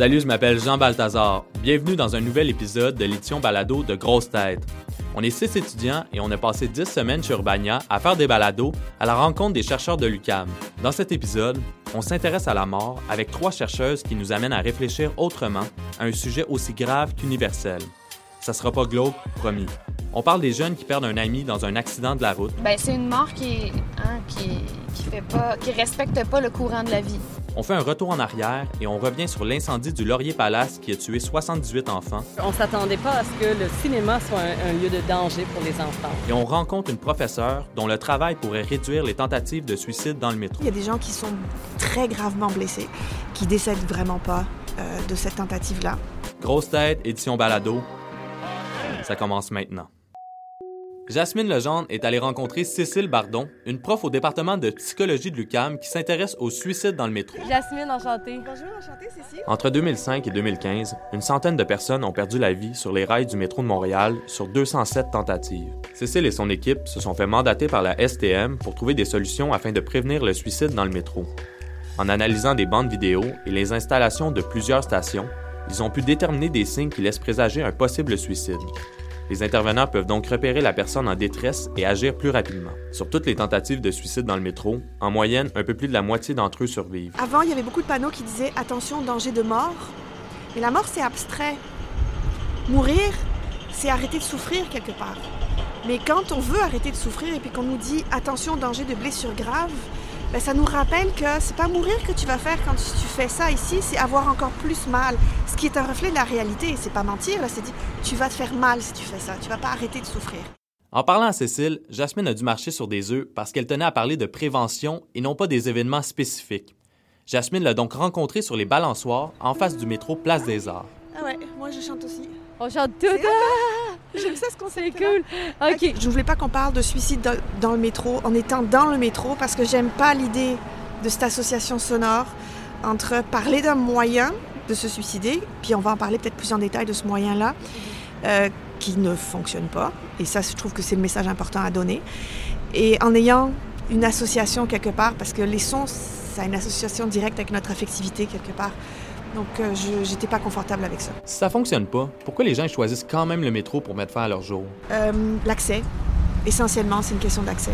Salut, je m'appelle Jean Balthazar. Bienvenue dans un nouvel épisode de l'édition balado de Grosse Tête. On est six étudiants et on a passé dix semaines chez Urbania à faire des balados à la rencontre des chercheurs de l'UCAM. Dans cet épisode, on s'intéresse à la mort avec trois chercheuses qui nous amènent à réfléchir autrement à un sujet aussi grave qu'universel. Ça sera pas glauque, promis. On parle des jeunes qui perdent un ami dans un accident de la route. Ben, c'est une mort qui, hein, qui, respecte pas le courant de la vie. On fait un retour en arrière et on revient sur l'incendie du Laurier Palace qui a tué 78 enfants. On s'attendait pas à ce que le cinéma soit un, un, lieu de danger pour les enfants. Et on rencontre une professeure dont le travail pourrait réduire les tentatives de suicide dans le métro. Il y a des gens qui sont très gravement blessés, qui décèdent vraiment pas euh, de cette tentative-là. Grosse tête, édition balado. Ça commence maintenant. Jasmine Legendre est allée rencontrer Cécile Bardon, une prof au département de psychologie de l'UCAM qui s'intéresse au suicide dans le métro. Jasmine, enchantée. Bonjour, enchantée, Cécile. Entre 2005 et 2015, une centaine de personnes ont perdu la vie sur les rails du métro de Montréal sur 207 tentatives. Cécile et son équipe se sont fait mandater par la STM pour trouver des solutions afin de prévenir le suicide dans le métro. En analysant des bandes vidéo et les installations de plusieurs stations, ils ont pu déterminer des signes qui laissent présager un possible suicide. Les intervenants peuvent donc repérer la personne en détresse et agir plus rapidement. Sur toutes les tentatives de suicide dans le métro, en moyenne, un peu plus de la moitié d'entre eux survivent. Avant, il y avait beaucoup de panneaux qui disaient attention, danger de mort. Mais la mort, c'est abstrait. Mourir, c'est arrêter de souffrir quelque part. Mais quand on veut arrêter de souffrir et puis qu'on nous dit attention, danger de blessure grave, ben ça nous rappelle que c'est pas mourir que tu vas faire quand tu fais ça ici, c'est avoir encore plus mal. Ce qui est un reflet de la réalité, c'est pas mentir, là, c'est dit tu vas te faire mal si tu fais ça, tu vas pas arrêter de souffrir. En parlant à Cécile, Jasmine a dû marcher sur des œufs parce qu'elle tenait à parler de prévention et non pas des événements spécifiques. Jasmine l'a donc rencontrée sur les balançoires en face du métro Place des Arts. Ah ouais, moi je chante aussi. On chante tout. Ah! J'aime ça ce C'est cool. OK. Je voulais pas qu'on parle de suicide dans, dans, le métro en étant dans le métro parce que j'aime pas l'idée de cette association sonore entre parler d'un moyen de se suicider, puis on va en parler peut-être plus en détail de ce moyen-là, euh, qui ne fonctionne pas. Et ça, je trouve que c'est le message important à donner. Et en ayant une association quelque part, parce que les sons, ça a une association directe avec notre affectivité quelque part. Donc, euh, je n'étais pas confortable avec ça. Si ça fonctionne pas, pourquoi les gens choisissent quand même le métro pour mettre fin à leur jour? Euh, L'accès. Essentiellement, c'est une question d'accès.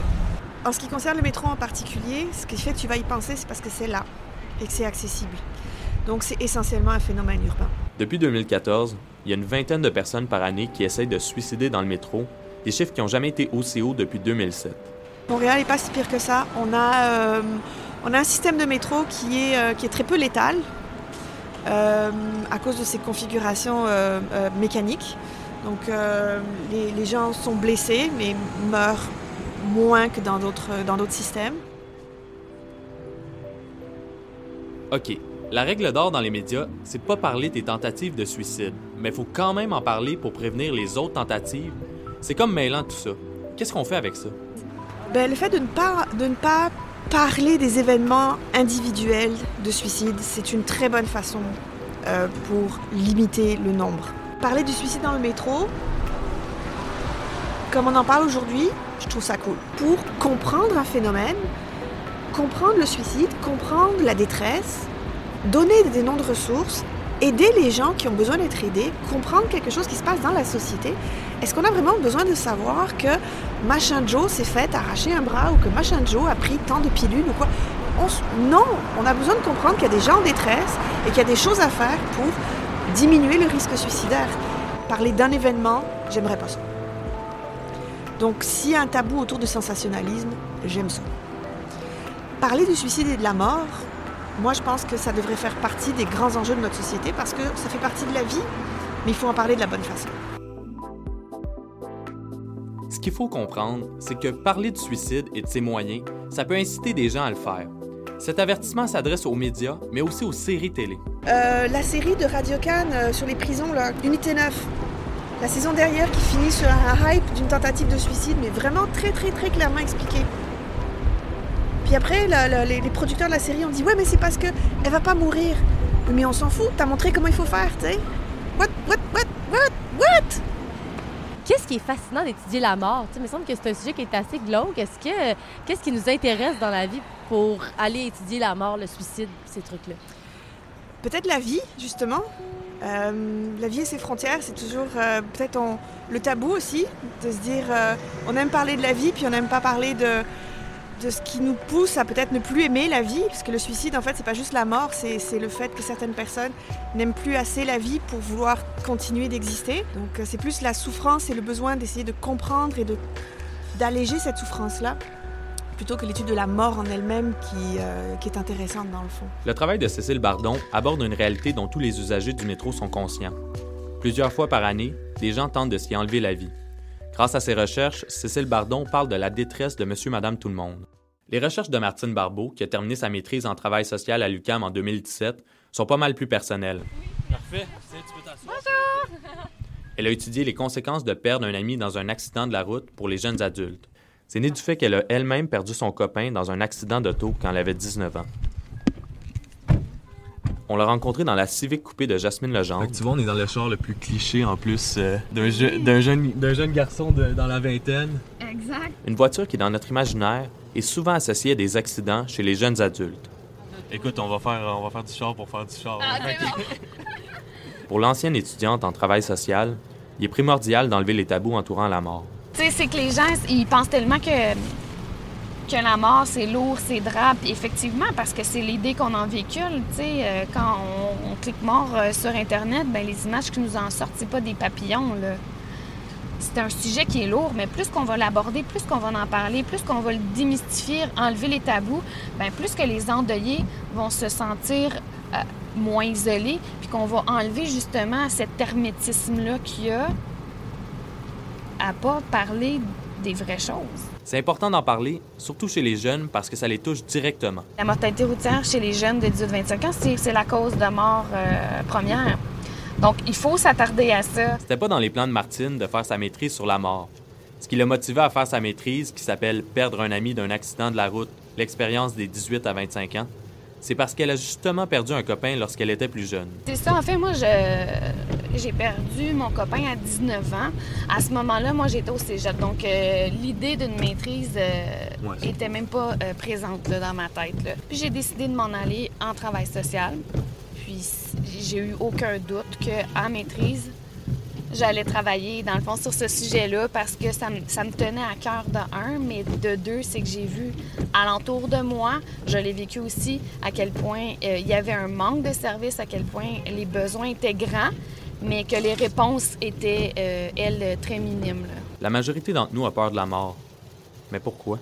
En ce qui concerne le métro en particulier, ce qui fait que tu vas y penser, c'est parce que c'est là et que c'est accessible. Donc, c'est essentiellement un phénomène urbain. Depuis 2014, il y a une vingtaine de personnes par année qui essayent de se suicider dans le métro, des chiffres qui n'ont jamais été aussi hauts depuis 2007. Montréal n'est pas si pire que ça. On a, euh, on a un système de métro qui est, qui est très peu létal à cause de ses configurations euh, mécaniques. Donc les, les, gens sont blessés mais meurent moins que dans d'autres, dans d'autres systèmes. OK. La règle d'or dans les médias, c'est de pas parler des tentatives de suicide, mais il faut quand même en parler pour prévenir les autres tentatives. C'est comme mêlant tout ça. Qu'est-ce qu'on fait avec ça? Ben, le fait de ne, pas, de ne pas parler des événements individuels de suicide, c'est une très bonne façon euh, pour limiter le nombre. Parler du suicide dans le métro, comme on en parle aujourd'hui, je trouve ça cool. Pour comprendre un phénomène, comprendre le suicide, comprendre la détresse, donner des noms de ressources, aider les gens qui ont besoin d'être aidés, comprendre quelque chose qui se passe dans la société. Est-ce qu'on a vraiment besoin de savoir que machin Joe s'est fait arracher un bras ou que machin Joe a pris tant de pilules ou quoi? On, Non, on a besoin de comprendre qu'il y a des gens en détresse et qu'il y a des choses à faire pour diminuer le risque suicidaire. Parler d'un événement, j'aimerais pas ça. Donc s'il y a un tabou autour du sensationnalisme, j'aime ça. Parler du suicide et de la mort, moi, je pense que ça devrait faire partie des grands enjeux de notre société parce que ça fait partie de la vie, mais il faut en parler de la bonne façon. Ce qu'il faut comprendre, c'est que parler du suicide et de ses moyens, ça peut inciter des gens à le faire. Cet avertissement s'adresse aux médias, mais aussi aux séries télé. Euh, la série de Radio Cannes euh, sur les prisons, là, Unité 9, la saison derrière qui finit sur un hype d'une tentative de suicide, mais vraiment très très très clairement expliqué. Puis après, la, la, les, les, producteurs de la série ont dit Ouais, mais c'est parce qu'elle va pas mourir. Mais on s'en fout, t'as montré comment il faut faire, tu sais. What, what, what, what, what? Qu'est-ce qui est fascinant d'étudier la mort? Tu sais, il me semble que c'est un sujet qui est assez glauque. Est-ce que qu'est-ce qui nous intéresse dans la vie pour aller étudier la mort, le suicide, ces trucs-là? peut-être la vie, justement. Euh, la vie et ses frontières, c'est toujours euh, peut-être on- le tabou aussi, de se dire euh, on aime parler de la vie, puis on n'aime pas parler de, de ce qui nous pousse à peut-être ne plus aimer la vie, parce que le suicide, en fait, c'est pas juste la mort, c'est le fait que certaines personnes n'aiment plus assez la vie pour vouloir continuer d'exister. Donc euh, c'est plus la souffrance et le besoin d'essayer de comprendre et d'alléger cette souffrance-là, plutôt que l'étude de la mort en elle-même qui, euh, qui est intéressante dans le fond. Le travail de Cécile Bardon aborde une réalité dont tous les usagers du métro sont conscients. Plusieurs fois par année, des gens tentent de s'y enlever la vie. Grâce à ses recherches, Cécile Bardon parle de la détresse de monsieur, madame, tout le monde. Les recherches de Martine Barbeau, qui a terminé sa maîtrise en travail social à l'UQAM en 2017, sont pas mal plus personnelles. Parfait. Tu peux t'asseoir. Elle a étudié les conséquences de perdre un ami dans un accident de la route pour les jeunes adultes. C'est né du fait qu'elle a elle-même perdu son copain dans un accident d'auto quand elle avait 19 ans. On l'a rencontré dans la Civic coupée de Jasmine Legendre. Tu vois, on est dans le char le plus cliché en plus euh, d'un je- d'un jeune, d'un jeune garçon de- dans la vingtaine. Exact. Une voiture qui, dans notre imaginaire, est souvent associée à des accidents chez les jeunes adultes. Écoute, on va faire, on va faire du char pour faire du char. Pour l'ancienne étudiante en travail social, il est primordial d'enlever les tabous entourant la mort. Tu sais, c'est que les gens, ils pensent tellement que, que la mort, c'est lourd, c'est drap. Effectivement, parce que c'est l'idée qu'on en véhicule. Sais, euh, quand on, clique mort euh, sur Internet, ben les images qui nous en sortent, c'est pas des papillons, là. C'est un sujet qui est lourd, mais plus qu'on va l'aborder, plus qu'on va en parler, plus qu'on va le démystifier, enlever les tabous, ben plus que les endeuillés vont se sentir euh, moins isolés, puis qu'on va enlever justement cet hermétisme-là qu'il y a à pas parler des vraies choses. C'est important d'en parler, surtout chez les jeunes, parce que ça les touche directement. La mortalité routière chez les jeunes de 18-25 ans, c'est c'est la cause de mort euh, première. Donc, il faut s'attarder à ça. C'était pas dans les plans de Martine de faire sa maîtrise sur la mort. Ce qui l'a motivé à faire sa maîtrise, qui s'appelle Perdre un ami d'un accident de la route, l'expérience des 18 à 25 ans, c'est parce qu'elle a justement perdu un copain lorsqu'elle était plus jeune. C'est ça, en fait, moi, je- j'ai perdu mon copain à 19 ans. À ce moment-là, moi, j'étais au cégep. Donc, euh, l'idée d'une maîtrise euh, Ouais, était même pas euh, présente là, dans ma tête. là. Puis, j'ai décidé de m'en aller en travail social. Puis, j'ai eu aucun doute qu'en maîtrise, j'allais travailler, dans le fond, sur ce sujet-là parce que ça me, tenait à cœur de un, mais de deux, c'est que j'ai vu alentour de moi, je l'ai vécu aussi, à quel point euh, il y avait un manque de services, à quel point les besoins étaient grands, mais que les réponses étaient, euh, elles, très minimes. La majorité d'entre nous a peur de la mort. Mais pourquoi?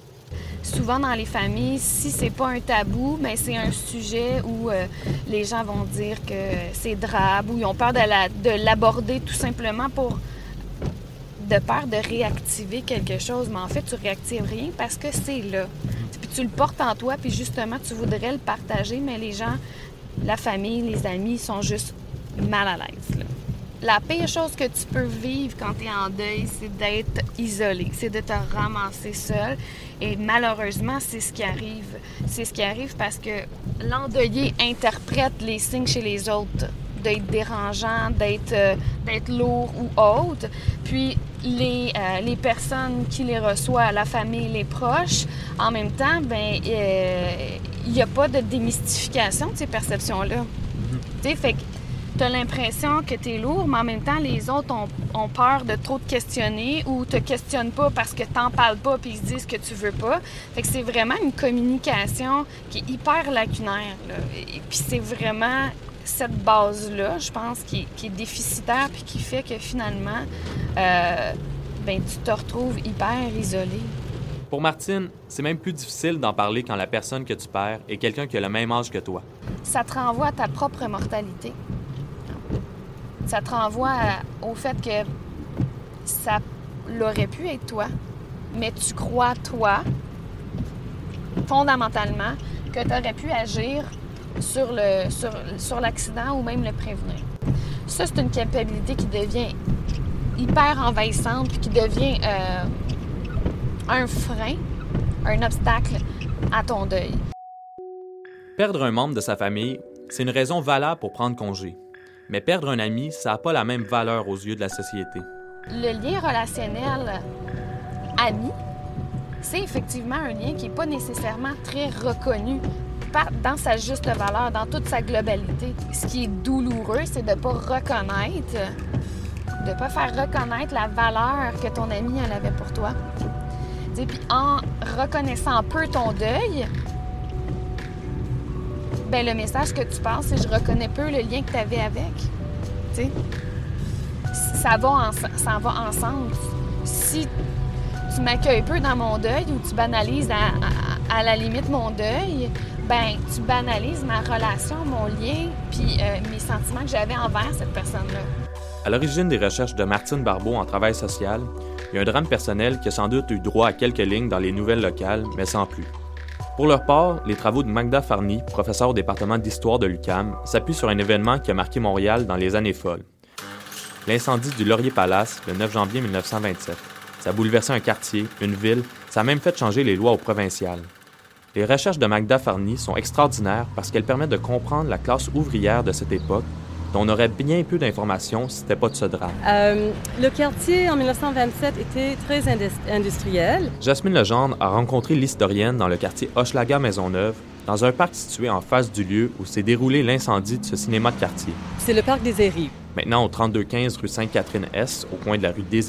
Souvent dans les familles, si c'est pas un tabou, mais c'est un sujet où euh, les gens vont dire que c'est drabe, ou ils ont peur de la- de l'aborder tout simplement pour de peur de réactiver quelque chose, mais en fait tu réactives rien parce que c'est là. Puis tu le portes en toi, puis justement tu voudrais le partager, mais les gens, la famille, les amis sont juste mal à l'aise. La pire chose que tu peux vivre quand tu es en deuil, c'est d'être isolé, c'est de te ramasser seul. Et malheureusement, c'est ce qui arrive. C'est ce qui arrive parce que l'endeuillé interprète les signes chez les autres d'être dérangeant, d'être euh, d'être lourd ou autre. Puis les, euh, les personnes qui les reçoivent, la famille, les proches, en même temps, ben euh, il n'y a pas de démystification de ces perceptions-là. Tu sais, fait que tu as l'impression que tu es lourd, mais en même temps, les autres ont, ont peur de trop te questionner ou te questionnent pas parce que t'en parles pas puis ils se disent que tu veux pas. Fait que c'est vraiment une communication qui est hyper lacunaire. là. Et puis c'est vraiment cette base-là, je pense, qui, est- qui est déficitaire puis qui fait que finalement, euh, ben, tu te retrouves hyper isolé. Pour Martine, c'est même plus difficile d'en parler quand la personne que tu perds est quelqu'un qui a le même âge que toi. ça te renvoie à ta propre mortalité. Ça te renvoie au fait que ça l'aurait pu être toi, mais tu crois, toi, fondamentalement, que tu aurais pu agir sur le sur, sur l'accident ou même le prévenir. Ça, c'est une capacité qui devient hyper envahissante puis qui devient euh, un frein, un obstacle à ton deuil. Perdre un membre de sa famille, c'est une raison valable pour prendre congé. Mais perdre un ami, ça n'a pas la même valeur aux yeux de la société. Le lien relationnel ami, c'est effectivement un lien qui n'est pas nécessairement très reconnu l'impact dans sa juste valeur, dans toute sa globalité. Ce qui est douloureux, c'est de ne pas reconnaître, de ne pas faire reconnaître la valeur que ton ami en avait pour toi. Puis en reconnaissant un peu ton deuil, ben le message que tu passes, c'est je reconnais peu le lien que tu avais avec. Ça va, ça va ensemble. Si tu m'accueilles peu dans mon deuil ou tu banalises à, la limite mon deuil, ben tu banalises ma relation, mon lien, puis euh, mes sentiments que j'avais envers cette personne-là. À l'origine des recherches de Martine Barbeau en travail social, il y a un drame personnel qui a sans doute eu droit à quelques lignes dans les nouvelles locales, mais sans plus. Pour leur part, les travaux de Magda Farny, professeur au département d'histoire de l'UCAM, s'appuient sur un événement qui a marqué Montréal dans les années folles. L'incendie du Laurier Palace le 9 janvier 1927. Ça a bouleversé un quartier, une ville, ça a même fait changer les lois au provincial. Les recherches de Magda Farny sont extraordinaires parce qu'elles permettent de comprendre la classe ouvrière de cette époque, on aurait bien peu d'informations si c'était pas de ce drame. Euh, le quartier en 1927 était très industriel. Jasmine Legendre a rencontré l'historienne dans le quartier Hochelaga Maisonneuve, dans un parc situé en face du lieu où s'est déroulé l'incendie de ce cinéma de quartier. C'est le parc des Airies. Maintenant au 3215 rue Sainte-Catherine-S, au coin de la rue des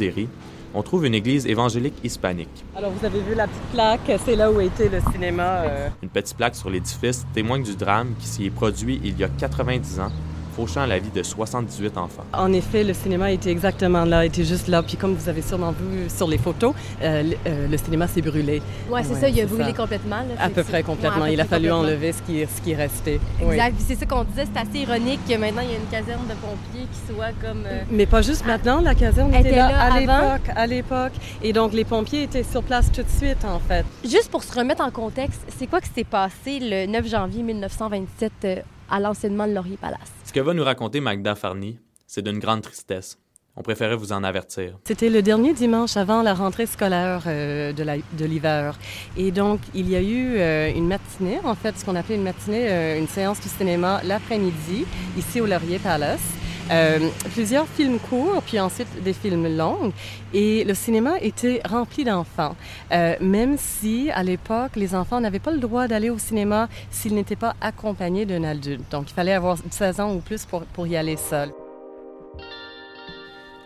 on trouve une église évangélique hispanique. Alors vous avez vu la petite plaque, c'est là où était le cinéma. Euh. Une petite plaque sur l'édifice témoigne du drame qui s'y est produit il y a 90 ans fauchant la vie de 78 enfants. En effet, le cinéma était exactement là, était juste là. Puis comme vous avez sûrement vu sur les photos, euh, euh, le, cinéma s'est brûlé. Oui, c'est ça, il a brûlé complètement. à peu près complètement. il a fallu enlever ce qui, ce qui restait. Exact. Puis c'est ça qu'on disait, c'est assez ironique que maintenant il y a une caserne de pompiers qui soit comme... Euh, Mais pas juste maintenant, la caserne était, là, à l'époque, à l'époque. Et donc les pompiers étaient sur place tout de suite, en fait. Juste pour se remettre en contexte, c'est quoi qui s'est passé le 9 janvier 1927 à l'enseignement de Laurier Palace. Ce que va nous raconter Magda Farny, c'est d'une grande tristesse. On préférait vous en avertir. C'était le dernier dimanche avant la rentrée scolaire euh, de l'hiver. Et donc, il y a eu euh, une matinée, en fait, ce qu'on appelait une matinée, euh, une séance du cinéma l'après-midi, ici au Laurier Palace. Euh, plusieurs films courts, puis ensuite des films longs. Et le cinéma était rempli d'enfants, euh, même si à l'époque, les enfants n'avaient pas le droit d'aller au cinéma s'ils n'étaient pas accompagnés d'un adulte. Donc, il fallait avoir 16 ans ou plus pour, pour y aller seul.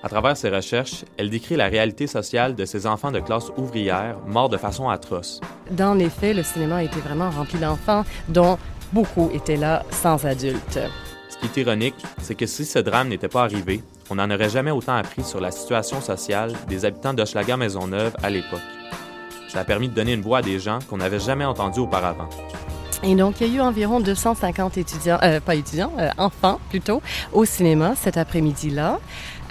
À travers ses recherches, elle décrit la réalité sociale de ces enfants de classe ouvrière morts de façon atroce. Dans les faits, le cinéma était vraiment rempli d'enfants dont beaucoup étaient là sans adultes. Ironique, c'est que si ce drame n'était pas arrivé, on n'en aurait jamais autant appris sur la situation sociale des habitants d'Hochelaga-Maisonneuve à l'époque. Ça a permis de donner une voix à des gens qu'on n'avait jamais entendus auparavant. Et donc, il y a eu environ 250 étudiants, euh, pas étudiants, euh, enfants plutôt, au cinéma cet après-midi-là.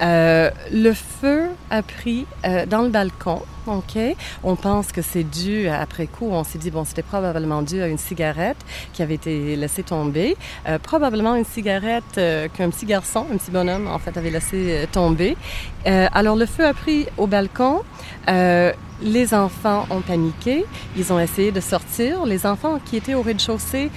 Euh, le feu a pris euh, dans le balcon. OK? On pense que c'est dû, après coup, on s'est dit, bon, c'était probablement dû à une cigarette qui avait été laissée tomber. Euh, probablement une cigarette qu'un petit garçon, un petit bonhomme, en fait, avait laissé tomber. alors, le feu a pris au balcon. les enfants ont paniqué. Ils ont essayé de sortir. Les enfants qui étaient au rez-de-chaussée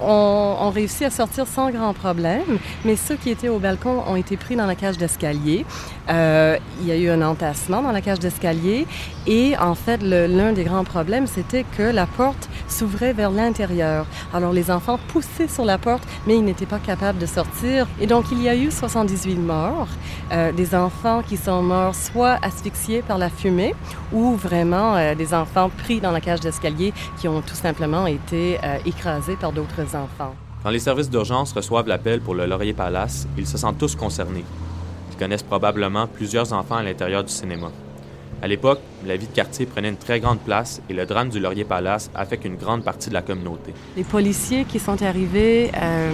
ont, réussi à sortir sans grand problème, mais ceux qui étaient au balcon ont été pris dans la cage d'escalier. Euh, il y a eu un entassement dans la cage d'escalier et en fait, l'un des grands problèmes, c'était que la porte s'ouvrait vers l'intérieur. Alors les enfants poussaient sur la porte, mais ils n'étaient pas capables de sortir. Et donc il y a eu 78 morts, euh, des enfants qui sont morts soit asphyxiés par la fumée ou vraiment euh, des enfants pris dans la cage d'escalier qui ont tout simplement été écrasés par d'autres enfants. Quand les services d'urgence reçoivent l'appel pour le Laurier Palace, ils se sentent tous concernés. Ils connaissent probablement plusieurs enfants à l'intérieur du cinéma. À l'époque, la vie de quartier prenait une très grande place et le drame du Laurier Palace affecte une grande partie de la communauté. Les policiers qui sont arrivés euh,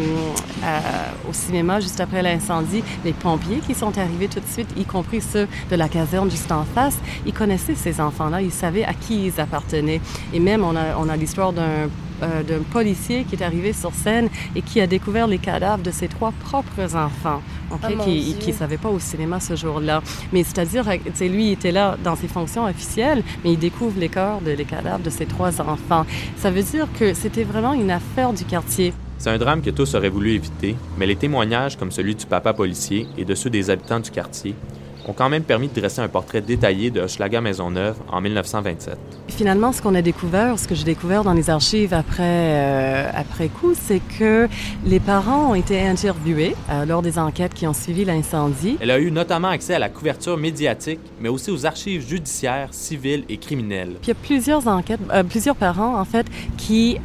au cinéma juste après l'incendie, les pompiers qui sont arrivés tout de suite, y compris ceux de la caserne juste en face, ils connaissaient ces enfants-là, ils savaient à qui ils appartenaient. Et même, on a l'histoire d'un euh, d'un policier qui est arrivé sur scène et qui a découvert les cadavres de ses trois propres enfants, ah, qui ne savaient pas au cinéma ce jour-là. Mais c'est-à-dire, lui, il était là dans ses fonctions officielles, mais il découvre les corps, de, les cadavres de ses trois enfants. Ça veut dire que c'était vraiment une affaire du quartier. C'est un drame que tous auraient voulu éviter, mais les témoignages comme celui du papa policier et de ceux des habitants du quartier ont quand même permis de dresser un portrait détaillé de Hochelaga Maisonneuve en 1927. Finalement, ce qu'on a découvert, ce que j'ai découvert dans les archives après, euh, après coup, c'est que les parents ont été interviewés euh, lors des enquêtes qui ont suivi l'incendie. Elle a eu notamment accès à la couverture médiatique, mais aussi aux archives judiciaires, civiles et criminelles. Puis il y a plusieurs enquêtes, euh, plusieurs parents, en fait, qui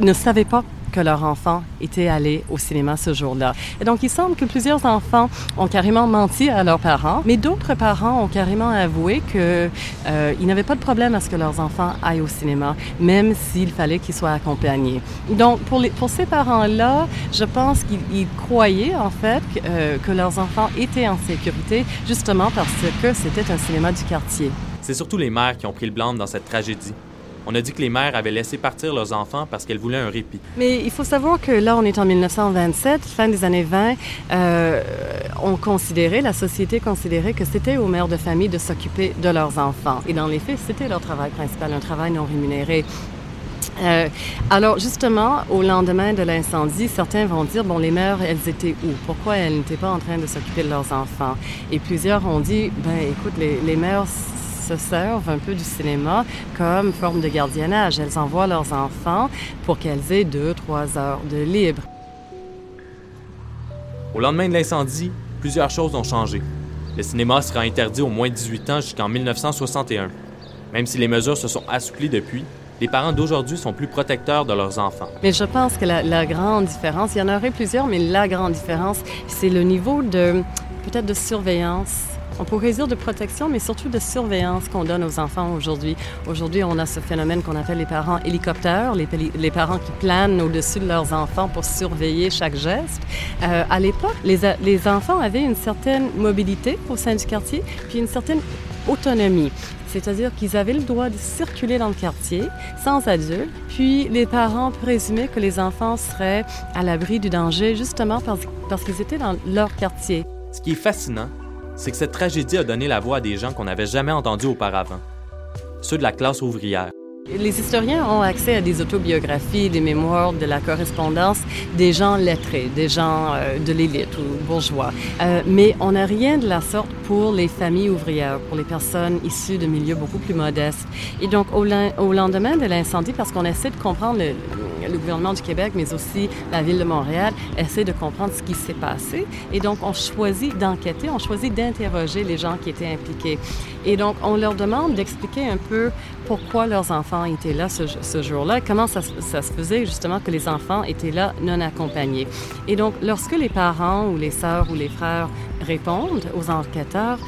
ne savaient pas que leur enfant était allé au cinéma ce jour-là. Et donc, il semble que plusieurs enfants ont carrément menti à leurs parents, mais d'autres parents ont carrément avoué qu'ils euh, n'avaient pas de problème à ce que leurs enfants aillent au cinéma, même s'il fallait qu'ils soient accompagnés. Donc, pour, ces parents-là, je pense qu'ils croyaient, en fait, euh, que leurs enfants étaient en sécurité, justement parce que c'était un cinéma du quartier. C'est surtout les mères qui ont pris le blanc dans cette tragédie. On a dit que les mères avaient laissé partir leurs enfants parce qu'elles voulaient un répit. Mais il faut savoir que là, on est en 1927, fin des années 20. Euh, on considérait, la société considérait que c'était aux mères de famille de s'occuper de leurs enfants. Et dans les faits, c'était leur travail principal, un travail non rémunéré. Euh, alors justement, au lendemain de l'incendie, certains vont dire, bon, les mères, elles étaient où? Pourquoi elles n'étaient pas en train de s'occuper de leurs enfants? Et plusieurs ont dit, ben écoute, les, les mères se servent un peu du cinéma comme forme de gardiennage. Elles envoient leurs enfants pour qu'elles aient deux, trois heures de libre. Au lendemain de l'incendie, plusieurs choses ont changé. Le cinéma sera interdit aux moins de 18 ans jusqu'en 1961. Même si les mesures se sont assouplies depuis, les parents d'aujourd'hui sont plus protecteurs de leurs enfants. Mais je pense que la, la, grande différence, il y en aurait plusieurs, mais la grande différence, c'est le niveau de peut-être de surveillance on pourrait dire de protection, mais surtout de surveillance qu'on donne aux enfants aujourd'hui. Aujourd'hui, on a ce phénomène qu'on appelle les parents hélicoptères, les, parents qui planent au-dessus de leurs enfants pour surveiller chaque geste. Euh, à l'époque, les, les enfants avaient une certaine mobilité au sein du quartier, puis une certaine autonomie. C'est-à-dire qu'ils avaient le droit de circuler dans le quartier sans adulte, puis les parents présumaient que les enfants seraient à l'abri du danger justement parce, parce qu'ils étaient dans leur quartier. Ce qui est fascinant, c'est que cette tragédie a donné la voix à des gens qu'on n'avait jamais entendus auparavant, ceux de la classe ouvrière. Les historiens ont accès à des autobiographies, des mémoires, de la correspondance des gens lettrés, des gens euh, de l'élite ou bourgeois. Euh, mais on n'a rien de la sorte pour les familles ouvrières, pour les personnes issues de milieux beaucoup plus modestes. Et donc, au, au lendemain de l'incendie, parce qu'on essaie de comprendre le, le, gouvernement du Québec, mais aussi la ville de Montréal, essaie de comprendre ce qui s'est passé. Et donc, on choisit d'enquêter, on choisit d'interroger les gens qui étaient impliqués. Et donc, on leur demande d'expliquer un peu pourquoi leurs enfants étaient là ce, ce jour-là, comment ça, ça, se faisait justement que les enfants étaient là non accompagnés. Et donc, lorsque les parents ou les sœurs ou les frères répondent aux enquêteurs,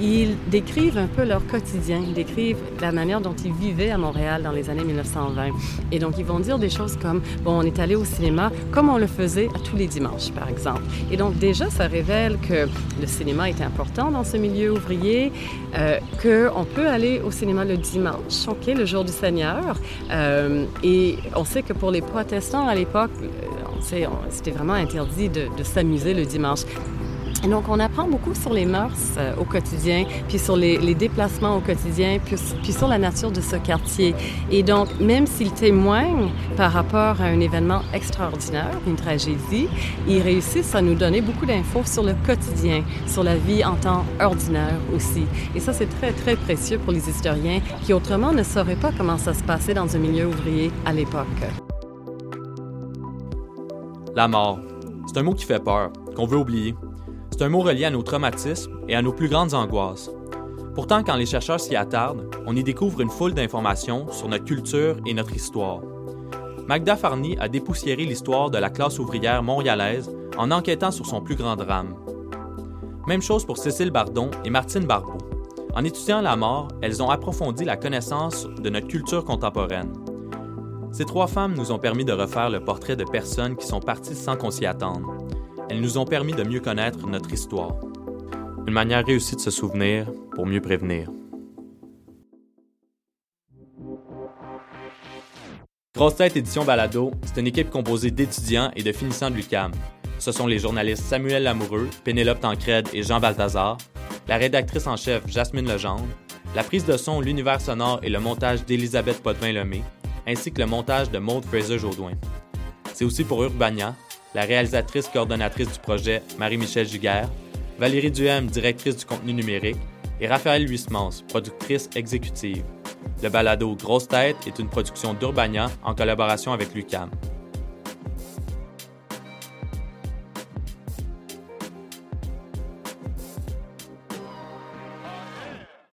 ils décrivent un peu leur quotidien, ils décrivent la manière dont ils vivaient à Montréal dans les années 1920. Et donc, ils vont dire des choses comme, bon, on est allé au cinéma comme on le faisait tous les dimanches, par exemple. Et donc, déjà, ça révèle que le cinéma est important dans ce milieu ouvrier, euh, qu'on peut aller au cinéma le dimanche, OK, le jour du Seigneur. Euh, et on sait que pour les protestants à l'époque, euh, c'était vraiment interdit de s'amuser le dimanche. Donc, on apprend beaucoup sur les mœurs euh, au quotidien, puis sur les, déplacements au quotidien, puis, puis sur la nature de ce quartier. Et donc, même s'ils témoignent par rapport à un événement extraordinaire, une tragédie, ils réussissent à nous donner beaucoup d'infos sur le quotidien, sur la vie en temps ordinaire aussi. Et ça, c'est très, très précieux pour les historiens qui autrement ne sauraient pas comment ça se passait dans un milieu ouvrier à l'époque. La mort. C'est un mot qui fait peur, qu'on veut oublier. C'est un mot relié à nos traumatismes et à nos plus grandes angoisses. Pourtant, quand les chercheurs s'y attardent, on y découvre une foule d'informations sur notre culture et notre histoire. Magda Farny a dépoussiéré l'histoire de la classe ouvrière montréalaise en enquêtant sur son plus grand drame. Même chose pour Cécile Bardon et Martine Barbeau. En étudiant la mort, elles ont approfondi la connaissance de notre culture contemporaine. Ces trois femmes nous ont permis de refaire le portrait de personnes qui sont parties sans qu'on s'y attende. Elles nous ont permis de mieux connaître notre histoire. Une manière réussie de se souvenir pour mieux prévenir. Grosse Tête Édition Balado, c'est une équipe composée d'étudiants et de finissants de l'UQAM. Ce sont les journalistes Samuel Lamoureux, Pénélope Tancred et Jean Balthazar, la rédactrice en chef Jasmine Legendre, la prise de son, l'univers sonore et le montage d'Elisabeth Potvin-Lemay, ainsi que le montage de Maud Fraser-Jaudoin. C'est aussi pour Urbania, la réalisatrice coordonnatrice du projet Marie-Michel Giguère, Valérie Duhem, directrice du contenu numérique, et Raphaël Huismans, productrice exécutive. Le balado Grosse Tête est une production d'Urbania en collaboration avec Lucam.